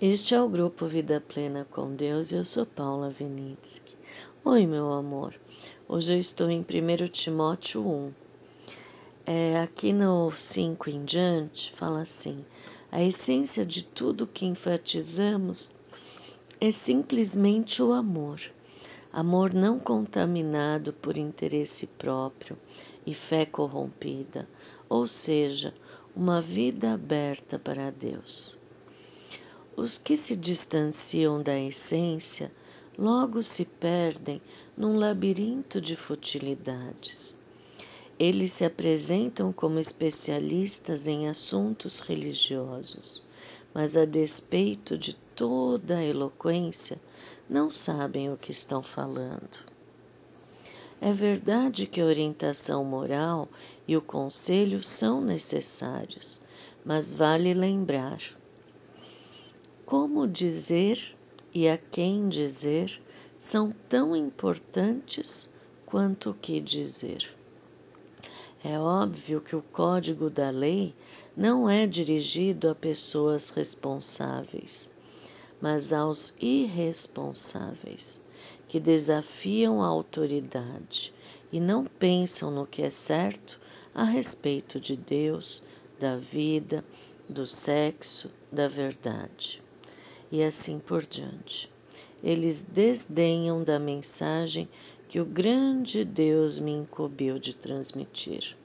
Este é o grupo Vida Plena com Deus e eu sou Paula Venitsky. Oi, meu amor. Hoje eu estou em 1 Timóteo 1. É, aqui no 5 em diante, fala assim: a essência de tudo que enfatizamos é simplesmente o amor. Amor não contaminado por interesse próprio e fé corrompida, ou seja, uma vida aberta para Deus. Os que se distanciam da essência logo se perdem num labirinto de futilidades. Eles se apresentam como especialistas em assuntos religiosos, mas a despeito de toda a eloquência, não sabem o que estão falando. É verdade que a orientação moral e o conselho são necessários, mas vale lembrar como dizer e a quem dizer são tão importantes quanto o que dizer. É óbvio que o código da lei não é dirigido a pessoas responsáveis, mas aos irresponsáveis, que desafiam a autoridade e não pensam no que é certo a respeito de Deus, da vida, do sexo, da verdade e assim por diante. Eles desdenham da mensagem que o grande Deus me incumbiu de transmitir.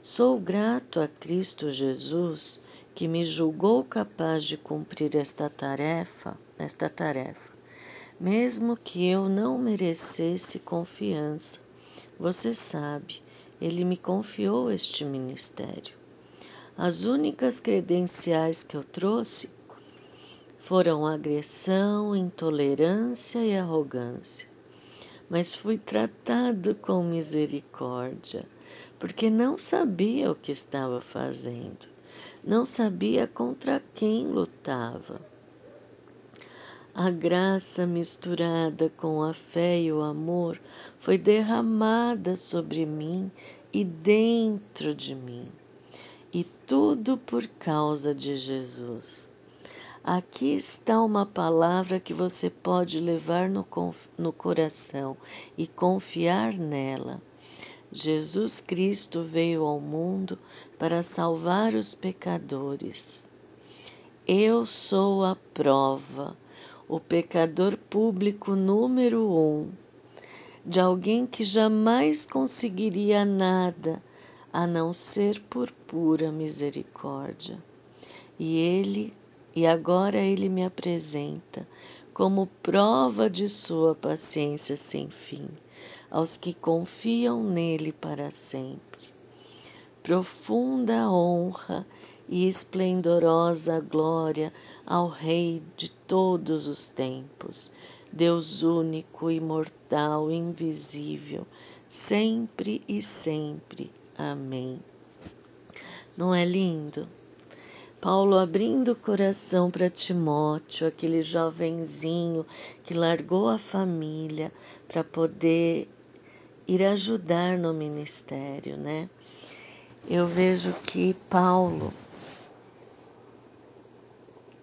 Sou grato a Cristo Jesus que me julgou capaz de cumprir esta tarefa, esta tarefa, mesmo que eu não merecesse confiança. Você sabe, ele me confiou este ministério. As únicas credenciais que eu trouxe foram agressão, intolerância e arrogância. Mas fui tratado com misericórdia, porque não sabia o que estava fazendo, não sabia contra quem lutava. A graça misturada com a fé e o amor foi derramada sobre mim e dentro de mim. E tudo por causa de Jesus. Aqui está uma palavra que você pode levar no, no coração e confiar nela. Jesus Cristo veio ao mundo para salvar os pecadores. Eu sou a prova, o pecador público número um, de alguém que jamais conseguiria nada a não ser por pura misericórdia. E ele e agora ele me apresenta como prova de sua paciência sem fim aos que confiam nele para sempre. Profunda honra e esplendorosa glória ao Rei de todos os tempos, Deus único, imortal, invisível, sempre e sempre. Amém. Não é lindo? Paulo abrindo o coração para Timóteo, aquele jovenzinho que largou a família para poder ir ajudar no ministério, né? Eu vejo que Paulo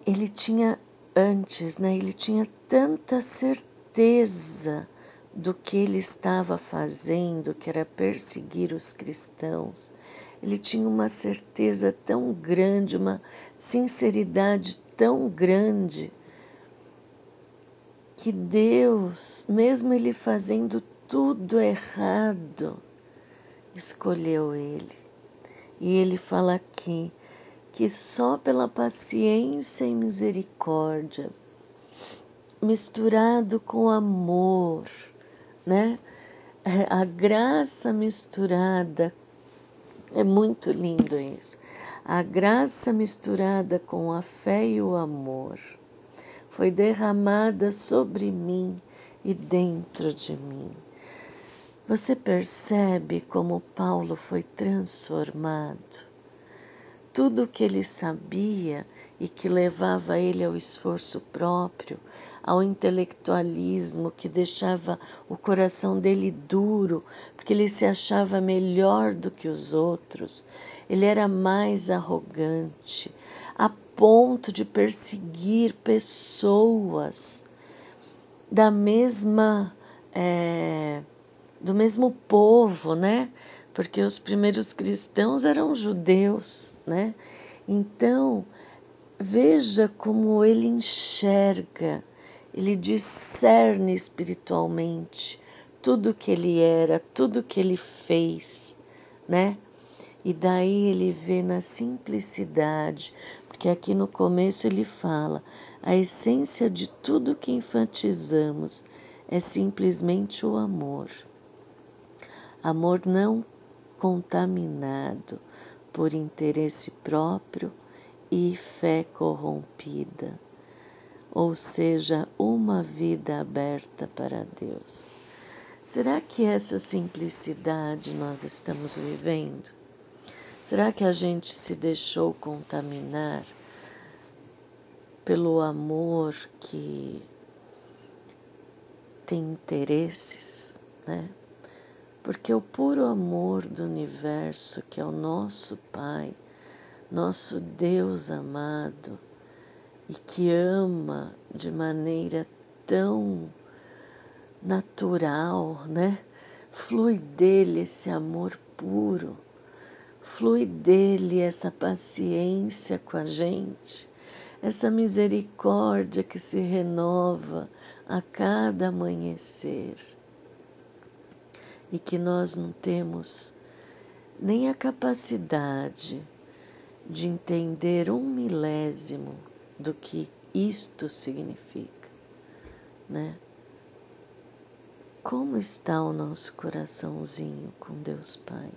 ele tinha antes, né? Ele tinha tanta certeza do que ele estava fazendo, que era perseguir os cristãos ele tinha uma certeza tão grande, uma sinceridade tão grande, que Deus, mesmo ele fazendo tudo errado, escolheu ele. E ele fala aqui que só pela paciência e misericórdia, misturado com amor, né? A graça misturada é muito lindo isso. A graça misturada com a fé e o amor foi derramada sobre mim e dentro de mim. Você percebe como Paulo foi transformado? Tudo o que ele sabia e que levava ele ao esforço próprio, ao intelectualismo que deixava o coração dele duro, porque ele se achava melhor do que os outros, ele era mais arrogante, a ponto de perseguir pessoas da mesma é, do mesmo povo, né? Porque os primeiros cristãos eram judeus, né? Então veja como ele enxerga, ele discerne espiritualmente tudo que ele era, tudo que ele fez, né? E daí ele vê na simplicidade, porque aqui no começo ele fala: a essência de tudo que enfatizamos é simplesmente o amor. Amor não contaminado por interesse próprio e fé corrompida, ou seja, uma vida aberta para Deus. Será que essa simplicidade nós estamos vivendo? Será que a gente se deixou contaminar pelo amor que tem interesses, né? Porque o puro amor do universo, que é o nosso Pai, nosso Deus amado, e que ama de maneira tão natural, né? Flui dele esse amor puro Flui dele essa paciência com a gente, essa misericórdia que se renova a cada amanhecer. E que nós não temos nem a capacidade de entender um milésimo do que isto significa, né? Como está o nosso coraçãozinho com Deus Pai?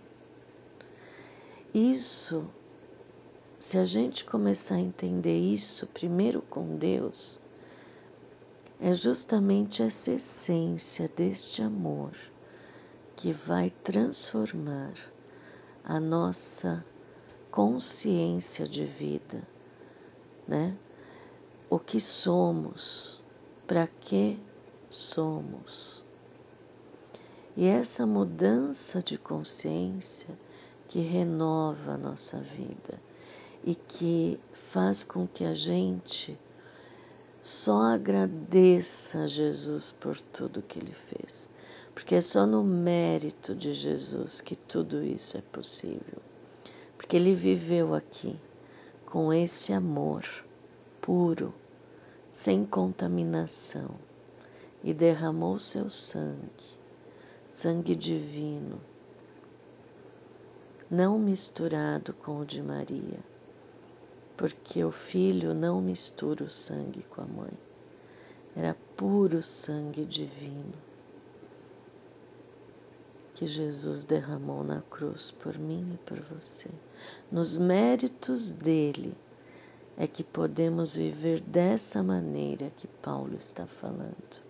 Isso, se a gente começar a entender isso primeiro com Deus, é justamente essa essência deste amor que vai transformar a nossa consciência de vida, né? O que somos, para que somos. E essa mudança de consciência que renova a nossa vida e que faz com que a gente só agradeça a Jesus por tudo que ele fez. Porque é só no mérito de Jesus que tudo isso é possível. Porque ele viveu aqui com esse amor puro, sem contaminação, e derramou seu sangue, sangue divino não misturado com o de Maria, porque o filho não mistura o sangue com a mãe. Era puro sangue divino que Jesus derramou na cruz por mim e por você. Nos méritos dele é que podemos viver dessa maneira que Paulo está falando.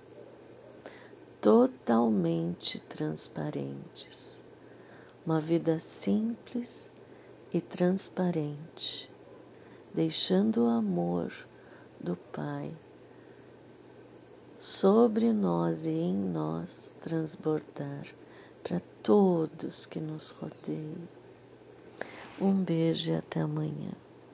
Totalmente transparentes uma vida simples e transparente, deixando o amor do Pai sobre nós e em nós transbordar para todos que nos rodeiam. Um beijo e até amanhã.